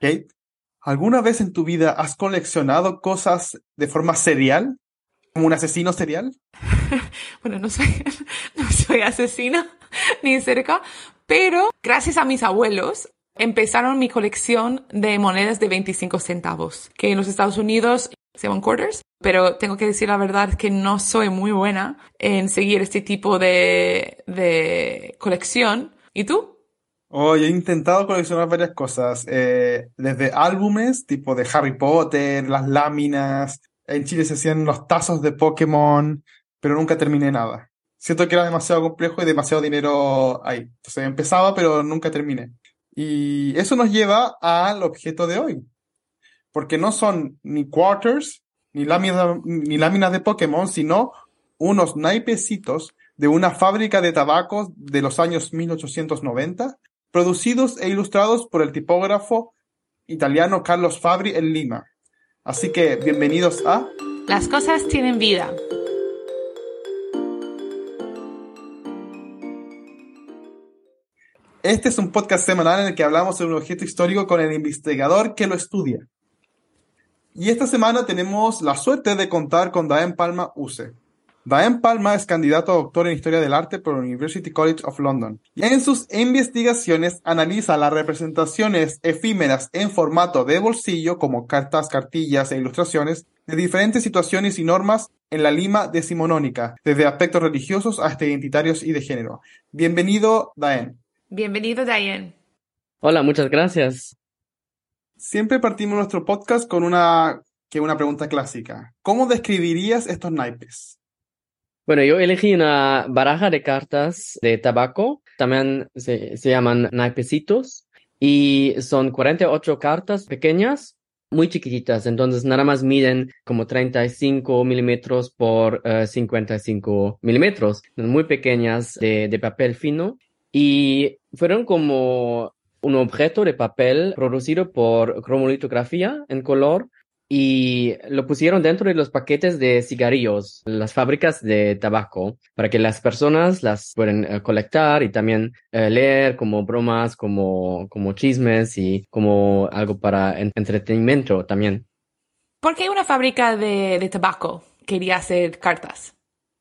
Kate, ¿alguna vez en tu vida has coleccionado cosas de forma serial? ¿Como un asesino serial? bueno, no soy, no soy asesina ni cerca, pero gracias a mis abuelos empezaron mi colección de monedas de 25 centavos, que en los Estados Unidos se llaman quarters, pero tengo que decir la verdad que no soy muy buena en seguir este tipo de, de colección. ¿Y tú? Oh, he intentado coleccionar varias cosas, eh, desde álbumes tipo de Harry Potter, las láminas, en Chile se hacían los tazos de Pokémon, pero nunca terminé nada. Siento que era demasiado complejo y demasiado dinero ahí. Entonces empezaba, pero nunca terminé. Y eso nos lleva al objeto de hoy. Porque no son ni quarters, ni láminas, ni láminas de Pokémon, sino unos naipecitos de una fábrica de tabacos de los años 1890 producidos e ilustrados por el tipógrafo italiano Carlos Fabri en Lima. Así que bienvenidos a Las cosas tienen vida. Este es un podcast semanal en el que hablamos sobre un objeto histórico con el investigador que lo estudia. Y esta semana tenemos la suerte de contar con Daen Palma Use. Diane Palma es candidato a doctor en Historia del Arte por University College of London. Y en sus investigaciones analiza las representaciones efímeras en formato de bolsillo, como cartas, cartillas e ilustraciones, de diferentes situaciones y normas en la Lima decimonónica, desde aspectos religiosos hasta identitarios y de género. Bienvenido, Diane. Bienvenido, Diane. Hola, muchas gracias. Siempre partimos nuestro podcast con una, que una pregunta clásica. ¿Cómo describirías estos naipes? Bueno, yo elegí una baraja de cartas de tabaco, también se, llaman naipecitos, y son 48 cartas pequeñas, muy chiquititas, entonces nada más miden como 35 milímetros por 55 eh, milímetros, muy pequeñas de, de papel fino, y fueron como un objeto de papel producido por cromolitografía en color y lo pusieron dentro de los paquetes de cigarrillos, las fábricas de tabaco, para que las personas las puedan eh, colectar y también eh, leer como bromas, como, como chismes y como algo para entretenimiento también. ¿Por qué una fábrica de, de tabaco quería hacer cartas?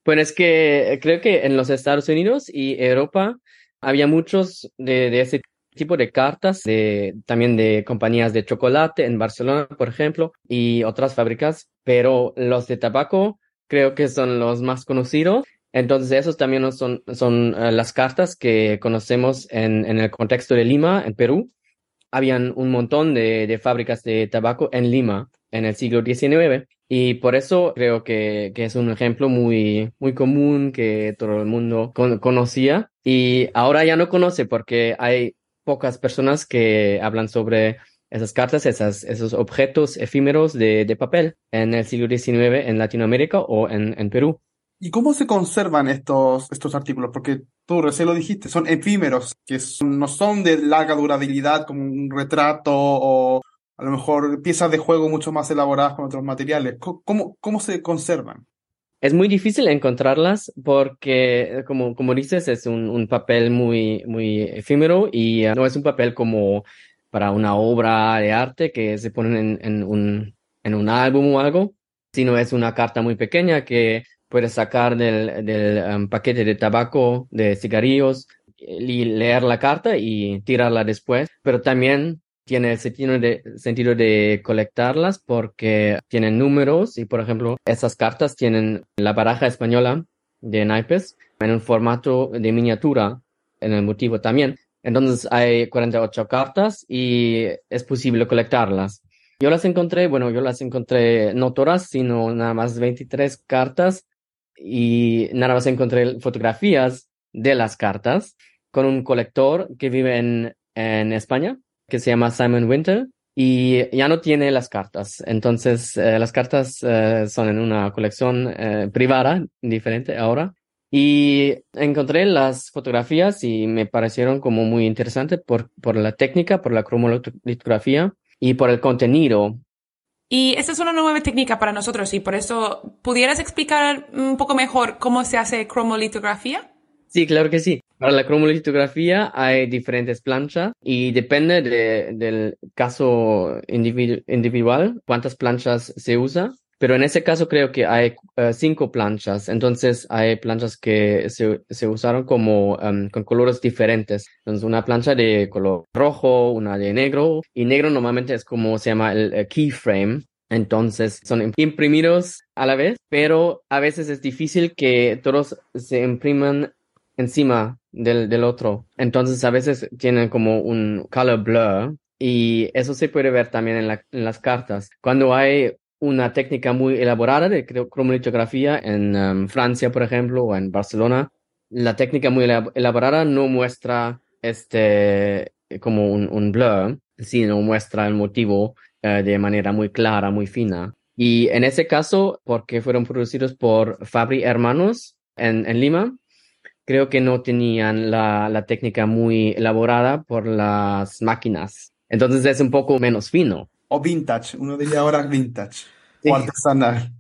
Bueno, es que creo que en los Estados Unidos y Europa había muchos de, de ese tipo de cartas de, también de compañías de chocolate en Barcelona, por ejemplo, y otras fábricas, pero los de tabaco creo que son los más conocidos. Entonces, esos también son, son eh, las cartas que conocemos en, en el contexto de Lima, en Perú. Habían un montón de, de fábricas de tabaco en Lima en el siglo XIX. Y por eso creo que, que, es un ejemplo muy, muy común que todo el mundo conocía y ahora ya no conoce porque hay pocas personas que hablan sobre esas cartas, esos objetos efímeros de, papel en el siglo XIX en Latinoamérica o en, en, Perú. ¿Y cómo se conservan estos, estos artículos? Porque tú recién lo dijiste, son efímeros, que no son de larga durabilidad como un retrato o a lo mejor piezas de juego mucho más elaboradas con otros materiales. ¿Cómo, cómo se conservan? Es muy difícil encontrarlas porque, como, como dices, es un, un papel muy, muy efímero y uh, no es un papel como para una obra de arte que se ponen en, en, un, en un álbum o algo, sino es una carta muy pequeña que puedes sacar del, del um, paquete de tabaco, de cigarrillos, y leer la carta y tirarla después, pero también tiene el sentido de, sentido de colectarlas porque tienen números y, por ejemplo, esas cartas tienen la baraja española de naipes en un formato de miniatura en el motivo también. Entonces hay 48 cartas y es posible colectarlas. Yo las encontré, bueno, yo las encontré no todas, sino nada más 23 cartas y nada más encontré fotografías de las cartas con un colector que vive en, en España que se llama Simon Winter y ya no tiene las cartas. Entonces, eh, las cartas eh, son en una colección eh, privada, diferente ahora. Y encontré las fotografías y me parecieron como muy interesantes por, por la técnica, por la cromolitografía y por el contenido. Y esta es una nueva técnica para nosotros y por eso, ¿pudieras explicar un poco mejor cómo se hace cromolitografía? Sí, claro que sí. Para la cromolitografía hay diferentes planchas y depende de, del caso individual cuántas planchas se usa. Pero en ese caso creo que hay eh, cinco planchas. Entonces hay planchas que se, se usaron como em, con colores diferentes. Entonces una plancha de color rojo, una de negro. Y negro normalmente es como se llama el keyframe. Entonces son imprimidos a la vez, pero a veces es difícil que todos se impriman encima del, del otro. Entonces a veces tienen como un color blur y eso se puede ver también en, la, en las cartas. Cuando hay una técnica muy elaborada de cromolitografía en um, Francia, por ejemplo, o en Barcelona, la técnica muy elaborada no muestra este como un, un blur, sino muestra el motivo eh, de manera muy clara, muy fina. Y en ese caso, porque fueron producidos por Fabri Hermanos en, en Lima, creo que no tenían la, la, técnica muy elaborada por las máquinas. Entonces es un poco menos fino. O vintage, uno diría ahora vintage. O artesanal.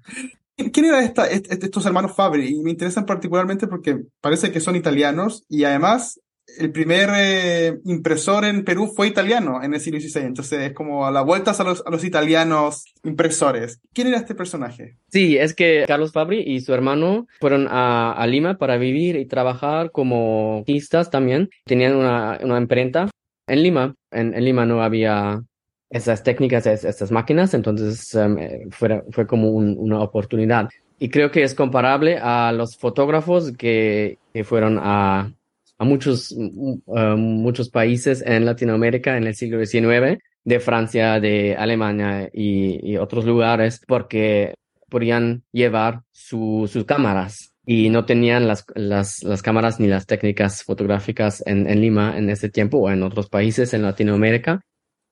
¿Quién eran esta, estos hermanos Fabri? Y me interesan particularmente porque parece que son italianos y además el primer eh, impresor en Perú fue italiano en el siglo XVI, entonces es como a la vuelta a los, a los italianos impresores. ¿Quién era este personaje? Sí, es que Carlos Fabri y su hermano fueron a, Lima para vivir y trabajar como artistas también. Tenían una, una imprenta en Lima. En, Lima no había esas técnicas, estas máquinas, entonces um, fue, fue como un, una oportunidad. Y creo que es comparable a los fotógrafos que, que fueron a a muchos, uh, muchos países en Latinoamérica en el siglo XIX, de Francia, de Alemania y, y otros lugares, porque podían llevar sus cámaras y no tenían las, las, las, cámaras ni las técnicas fotográficas en, en, Lima en ese tiempo o en otros países en Latinoamérica.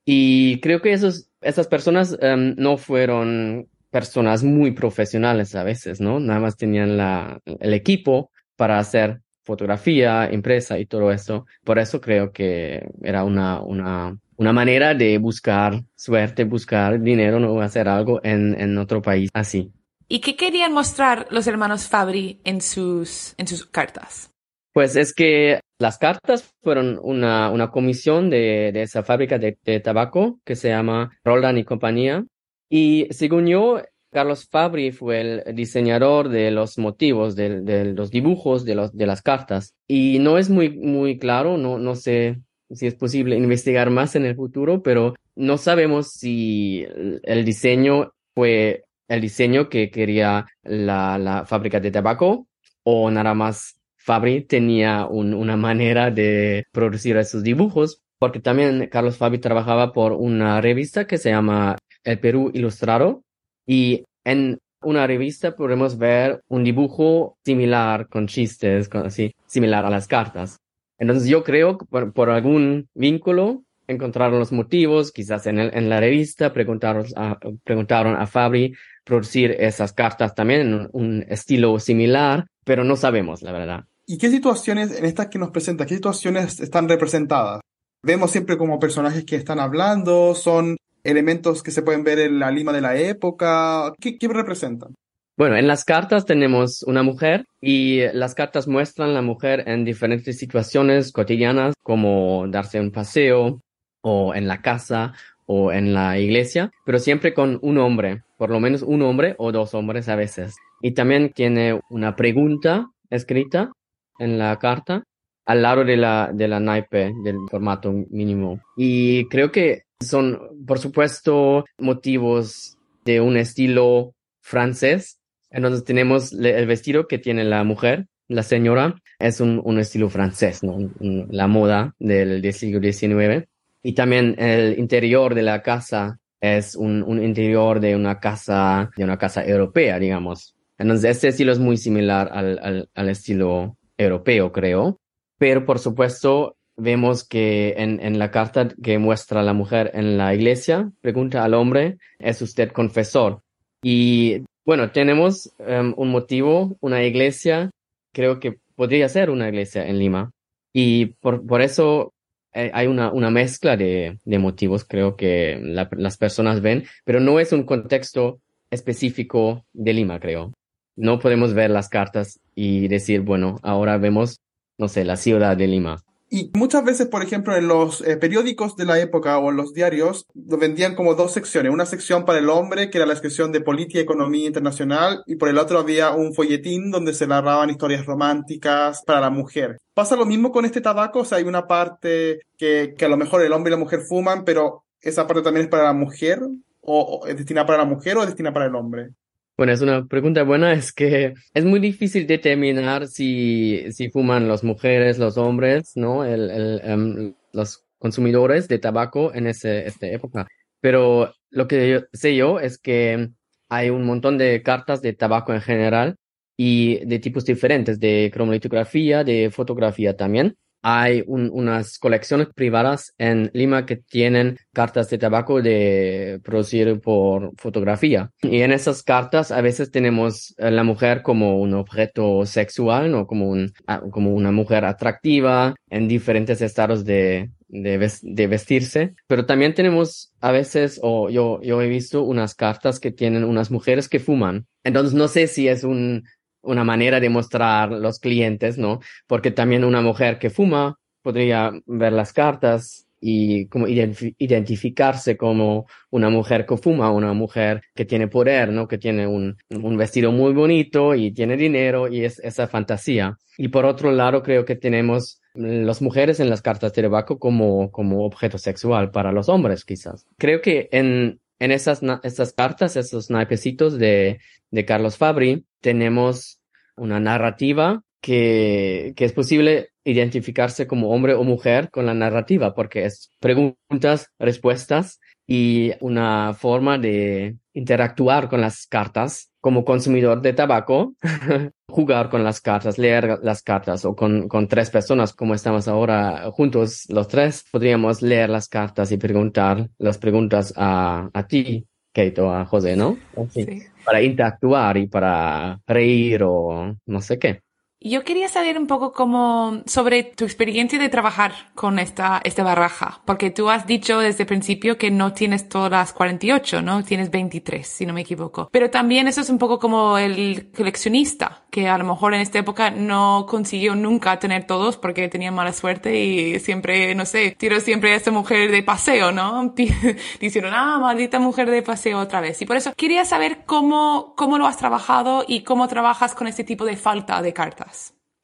Y creo que esos, esas personas um, no fueron personas muy profesionales a veces, ¿no? Nada más tenían la, el equipo para hacer fotografía, impresa y todo eso. Por eso creo que era una, una, una manera de buscar suerte, buscar dinero, no hacer algo en, en otro país así. ¿Y qué querían mostrar los hermanos Fabri en sus, en sus cartas? Pues es que las cartas fueron una, una comisión de, de esa fábrica de, de, tabaco que se llama Roland y compañía. Y según yo, Carlos Fabri fue el diseñador de los motivos, de, los dibujos de, las cartas. Y no es muy, claro, no, sé si es posible investigar más en el futuro, pero no sabemos si el diseño fue el diseño que quería la fábrica de tabaco o nada más Fabri tenía una manera de producir esos dibujos, porque también Carlos Fabri trabajaba por una revista que se llama El Perú Ilustrado, y en una revista podemos ver un dibujo similar con chistes, así, similar a las cartas. Entonces yo creo que por, algún vínculo encontraron los motivos, quizás en, en la revista preguntaron a, preguntaron a Fabri producir esas cartas también en un, estilo similar, pero no sabemos, la verdad. ¿Y qué situaciones, en estas que nos presenta, qué situaciones están representadas? Vemos siempre como personajes que están hablando, son elementos que se pueden ver en la Lima de la época? ¿Qué, qué representan? Bueno, en las cartas tenemos una mujer y las cartas muestran la mujer en diferentes situaciones cotidianas como darse un paseo o en la casa o en la iglesia, pero siempre con un hombre, por lo menos un hombre o dos hombres a veces. Y también tiene una pregunta escrita en la carta al lado de la, de la naipe del formato mínimo. Y creo que son, por supuesto, motivos de un estilo francés. Entonces tenemos el vestido que tiene la mujer, la señora, es un, un estilo francés. La moda del, siglo XIX. Y también el interior de la casa es un, un interior de una casa, de una casa europea, digamos. Entonces este estilo es muy similar al, al estilo europeo, creo. Pero por supuesto, vemos que en, en, la carta que muestra la mujer en la iglesia, pregunta al hombre, ¿es usted confesor? Y bueno, tenemos um, un motivo, una iglesia, creo que podría ser una iglesia en Lima. Y por, por eso eh, hay una, una mezcla de, de motivos, creo que la, las personas ven, pero no es un contexto específico de Lima, creo. No podemos ver las cartas y decir, bueno, ahora vemos no sé, la ciudad de Lima. Y muchas veces, por ejemplo, en los eh, periódicos de la época o en los diarios, lo vendían como dos secciones. Una sección para el hombre, que era la sección de política y economía internacional, y por el otro había un folletín donde se narraban historias románticas para la mujer. ¿Pasa lo mismo con este tabaco? O sea, hay una parte que, a lo mejor el hombre y la mujer fuman, pero esa parte también es para la mujer, o, o es destinada para la mujer o es destinada para el hombre. Bueno, es una pregunta buena, es que es muy difícil determinar si, si fuman las mujeres, los hombres, ¿no? El, el, em, los consumidores de tabaco en ese, esta época. Pero lo que yo, sé yo es que hay un montón de cartas de tabaco en general y de tipos diferentes, de cromatografía, de fotografía también hay un, unas colecciones privadas en Lima que tienen cartas de tabaco de producir por fotografía. Y en esas cartas a veces tenemos a la mujer como un objeto sexual, ¿no? Como, un, como una mujer atractiva en diferentes estados de, de, de, vestirse, pero también tenemos a veces, o yo, yo he visto unas cartas que tienen unas mujeres que fuman. Entonces no sé si es un, una manera de mostrar los clientes, ¿no? Porque también una mujer que fuma podría ver las cartas y como identificarse como una mujer que fuma, una mujer que tiene poder, ¿no? Que tiene un, un vestido muy bonito y tiene dinero y es esa fantasía. Y por otro lado, creo que tenemos las mujeres en las cartas de tabaco como, como objeto sexual para los hombres, quizás. Creo que en, en esas, estas cartas, esos naipecitos de, de Carlos Fabri, tenemos una narrativa que, que es posible identificarse como hombre o mujer con la narrativa, porque es preguntas, respuestas y una forma de interactuar con las cartas como consumidor de tabaco, jugar con las cartas, leer las cartas o con, con tres personas como estamos ahora juntos los tres, podríamos leer las cartas y preguntar las preguntas a, a ti, Kate, o a José, ¿no? Sí. Para interactuar y para reír o no sé qué. Yo quería saber un poco cómo, sobre tu experiencia de trabajar con esta, esta baraja, porque tú has dicho desde el principio que no tienes todas las 48, ¿no? Tienes 23, si no me equivoco. Pero también eso es un poco como el coleccionista, que a lo mejor en esta época no consiguió nunca tener todos porque tenía mala suerte y siempre, no sé, tiró siempre a esta mujer de paseo, ¿no? Diciendo, ah, maldita mujer de paseo otra vez. Y por eso quería saber cómo, cómo lo has trabajado y cómo trabajas con este tipo de falta de cartas.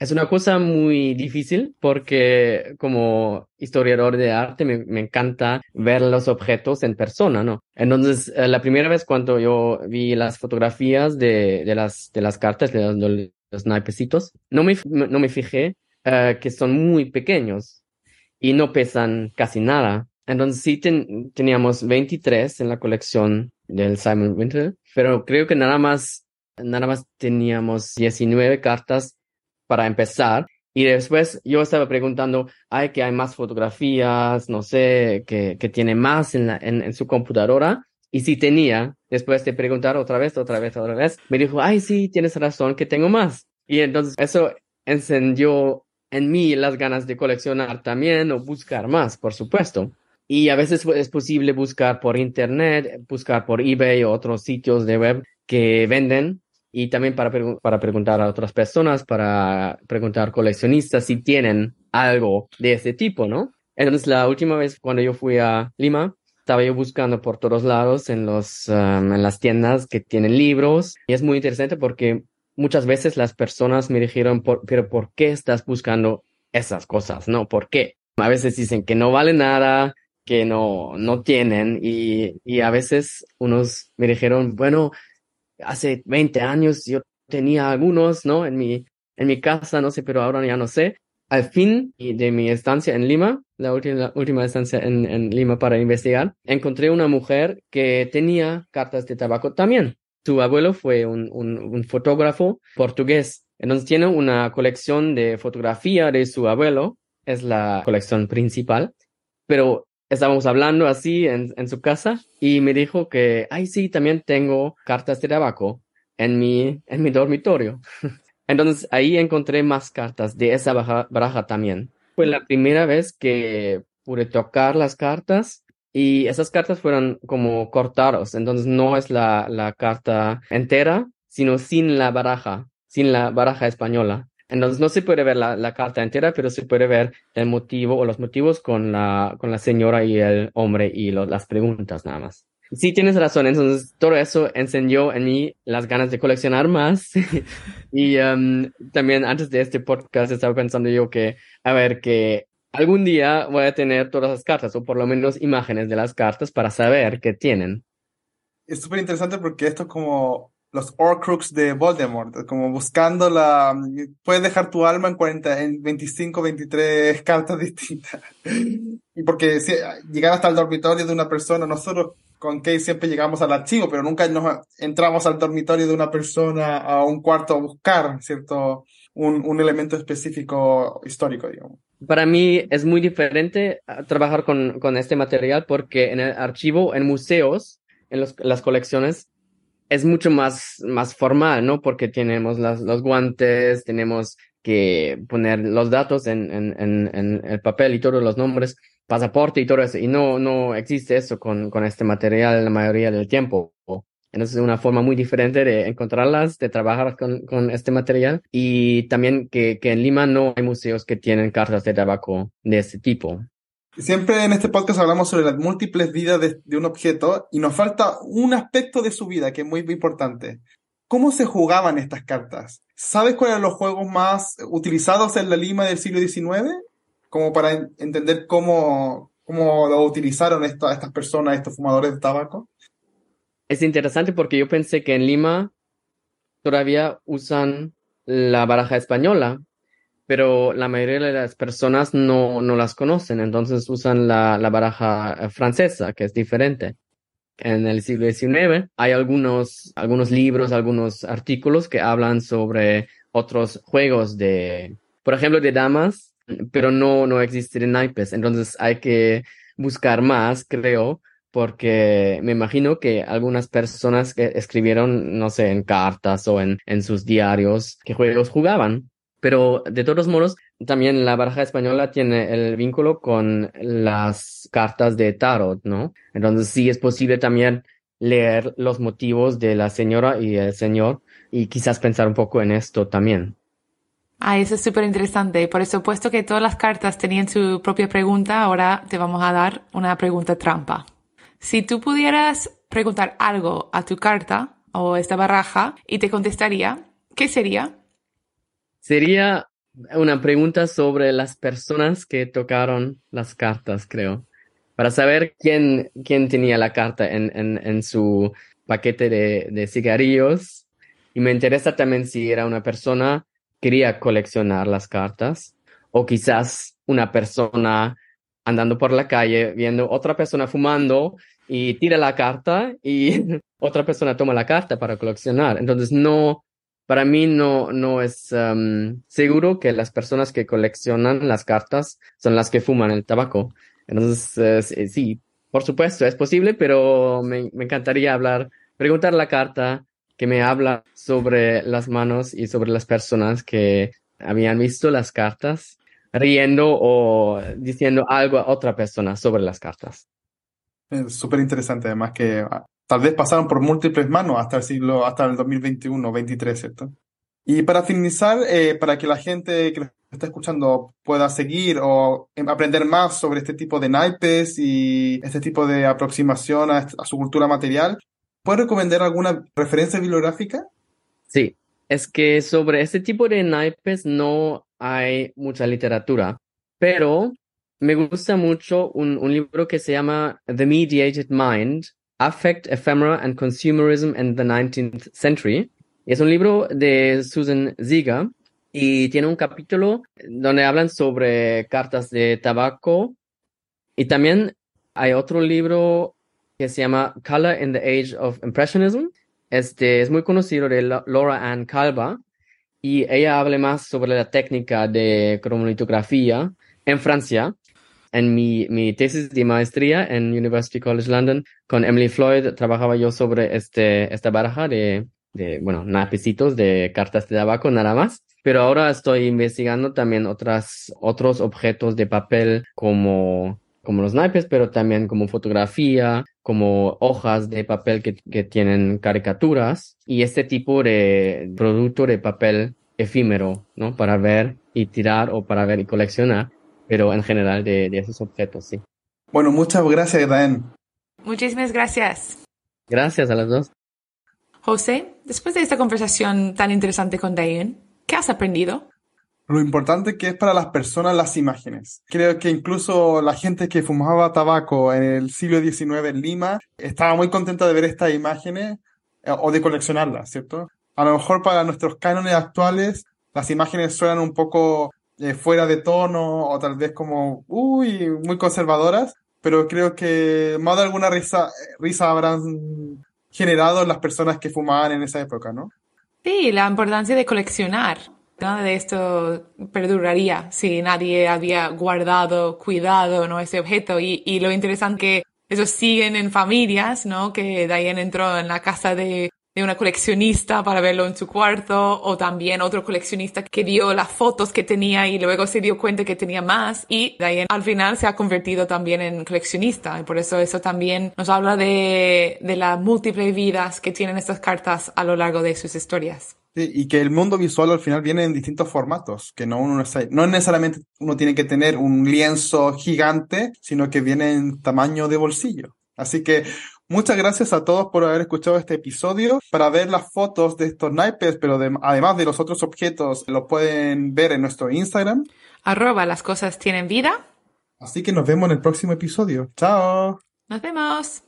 Es una cosa muy difícil porque como historiador de arte me, me, encanta ver los objetos en persona, ¿no? Entonces, eh, la primera vez cuando yo vi las fotografías de, de, las, de las cartas, de los, los naipecitos, no me, no me fijé uh, que son muy pequeños y no pesan casi nada. Entonces sí ten, teníamos 23 en la colección del Simon Winter, pero creo que nada más, nada más teníamos 19 cartas para empezar. Y después yo estaba preguntando, hay que hay más fotografías, no sé, que, que tiene más en, la, en, su computadora. Y si tenía, después de preguntar otra vez, otra vez, otra vez, me dijo, ay, sí, tienes razón, que tengo más. Y entonces eso encendió en mí las ganas de coleccionar también o buscar más, por supuesto. Y a veces es posible buscar por internet, buscar por eBay o otros sitios de web que venden y también para, para preguntar a otras personas, para preguntar coleccionistas si tienen algo de ese tipo, ¿no? Entonces, la última vez cuando yo fui a Lima, estaba yo buscando por todos lados en, los, um, en las tiendas que tienen libros y es muy interesante porque muchas veces las personas me dijeron, por, pero ¿por qué estás buscando esas cosas? ¿No? ¿Por qué? A veces dicen que no vale nada, que no, no tienen y, y a veces unos me dijeron, bueno, hace 20 años yo tenía algunos, ¿no? En mi, en mi casa, no sé, pero ahora ya no sé. Al fin de mi estancia en Lima, la última, última estancia en, en Lima para investigar, encontré una mujer que tenía cartas de tabaco también. Su abuelo fue un, un, un fotógrafo portugués. Entonces tiene una colección de fotografía de su abuelo, es la colección principal, pero estábamos hablando así en, en, su casa y me dijo que, ay, sí, también tengo cartas de tabaco en mi, en mi dormitorio. Entonces ahí encontré más cartas de esa baraja, también. Fue la primera vez que pude tocar las cartas y esas cartas fueron como cortados. Entonces no es la, la carta entera, sino sin la baraja, sin la baraja española. Entonces no se puede ver la, carta entera, pero se puede ver el motivo o los motivos con la, con la señora y el hombre y las preguntas nada más. Sí, tienes razón. Entonces, todo eso enseñó en mí las ganas de coleccionar más. y um, también antes de este podcast estaba pensando yo que, a ver, que algún día voy a tener todas las cartas o por lo menos imágenes de las cartas para saber qué tienen. Es súper interesante porque esto es como los Horcrux de Voldemort, como buscando la... Puedes dejar tu alma en, 40, en 25, 23 cartas distintas. y porque si, llegar hasta el dormitorio de una persona, nosotros con Kate siempre llegamos al archivo, pero nunca nos entramos al dormitorio de una persona a un cuarto a buscar, ¿cierto? Un, un elemento específico histórico, digamos. Para mí es muy diferente ah, trabajar con, con este material porque en el archivo, en museos, en los, las colecciones, es mucho más, más formal, ¿no? Porque tenemos las, los guantes, tenemos que poner los datos en, en, en, en el papel y todos los nombres pasaporte y todo eso. Y no, no existe eso con, con este material la mayoría del tiempo. Entonces es una forma muy diferente de encontrarlas, de trabajar con, con este material. Y también que, que, en Lima no hay museos que tienen cartas de tabaco de este tipo. Siempre en este podcast hablamos sobre las múltiples vidas de, un objeto y nos falta un aspecto de su vida que es muy importante. ¿Cómo se jugaban estas cartas? ¿Sabes cuáles eran los juegos más utilizados en la Lima del siglo XIX? como para entender cómo, cómo lo utilizaron estas personas, estos fumadores de tabaco? Es interesante porque yo pensé que en Lima todavía usan la baraja española, pero la mayoría de las personas no, no las conocen, entonces usan la, baraja eh, francesa, que es diferente. En el siglo XIX hay algunos, algunos libros, algunos artículos que hablan sobre otros juegos de, por ejemplo, de damas, pero no, no existen naipes. Entonces hay que buscar más, creo, porque me imagino que algunas personas que escribieron, no sé, en cartas o en, en sus diarios, qué juegos jugaban. Pero de todos modos, también la baraja española tiene el vínculo con las cartas de tarot, ¿no? Entonces sí es posible también leer los motivos de la señora y el señor y quizás pensar un poco en esto también. Ah, eso es súper interesante. Por eso, puesto que todas las cartas tenían su propia pregunta, ahora te vamos a dar una pregunta trampa. Si tú pudieras preguntar algo a tu carta o esta baraja y te contestaría, ¿qué sería? Sería una pregunta sobre las personas que tocaron las cartas, creo. Para saber quién, quién tenía la carta en, en, en su paquete de, de cigarrillos. Y me interesa también si era una persona quería coleccionar las cartas o quizás una persona andando por la calle viendo otra persona fumando y tira la carta y otra persona toma la carta para coleccionar. Entonces no, para mí no, no es seguro que las personas que coleccionan las cartas son las que fuman el tabaco. Entonces eh, sí, por supuesto es posible, pero me, me encantaría hablar, preguntar la carta que me habla sobre las manos y sobre las personas que habían visto las cartas riendo o diciendo algo a otra persona sobre las cartas. Súper interesante, además que ah, tal vez pasaron por múltiples manos hasta el siglo, hasta el 2021, 23, ¿cierto? Y para finalizar, eh, para que la gente que está escuchando pueda seguir o em, aprender más sobre este tipo de naipes y este tipo de aproximación a su cultura material, ¿Puedes recomendar alguna referencia bibliográfica? Sí, es que sobre este tipo de naipes no hay mucha literatura, pero me gusta mucho un, un libro que se llama The Mediated Mind, Affect, Ephemera and Consumerism in the 19th Century. Es un libro de Susan Ziga y tiene un capítulo donde hablan sobre cartas de tabaco y también hay otro libro que se llama Color in the Age of Impressionism. Este es muy conocido de Laura Ann Calva y ella habla más sobre la técnica de cromolitografía en Francia. En mi, mi tesis de maestría en University College London con Emily Floyd trabajaba yo sobre este, esta baraja de, de, bueno, napecitos de cartas de tabaco nada más. Pero ahora estoy investigando también otras, otros objetos de papel como como los naipes, pero también como fotografía, como hojas de papel que, que tienen caricaturas y este tipo de producto de papel efímero, ¿no? Para ver y tirar o para ver y coleccionar, pero en general de, de esos objetos, sí. Bueno, muchas gracias, Daen. Muchísimas gracias. Gracias a las dos. José, después de esta conversación tan interesante con Diane, ¿qué has aprendido? Lo importante que es para las personas las imágenes. Creo que incluso la gente que fumaba tabaco en el siglo XIX en Lima estaba muy contenta de ver estas imágenes eh, o de coleccionarlas, ¿cierto? A lo mejor para nuestros cánones actuales las imágenes suenan un poco eh, fuera de tono o tal vez como, uy, muy conservadoras, pero creo que más de alguna risa, risa habrán generado las personas que fumaban en esa época, ¿no? Sí, la importancia de coleccionar. Nada de esto perduraría si nadie había guardado, cuidado ¿no? ese objeto. Y, y lo interesante que eso siguen en familias, ¿no? Que Diane entró en la casa de de una coleccionista para verlo en su cuarto o también otro coleccionista que vio las fotos que tenía y luego se dio cuenta que tenía más y ahí al final se ha convertido también en coleccionista y por eso eso también nos habla de, de las múltiples vidas que tienen estas cartas a lo largo de sus historias. Sí, y que el mundo visual al final viene en distintos formatos, que no, uno, no necesariamente uno tiene que tener un lienzo gigante, sino que viene en tamaño de bolsillo. Así que Muchas gracias a todos por haber escuchado este episodio. Para ver las fotos de estos naipes, pero además de los otros objetos, lo pueden ver en nuestro Instagram. Arroba las cosas tienen vida. Así que nos vemos en el próximo episodio. Chao. Nos vemos.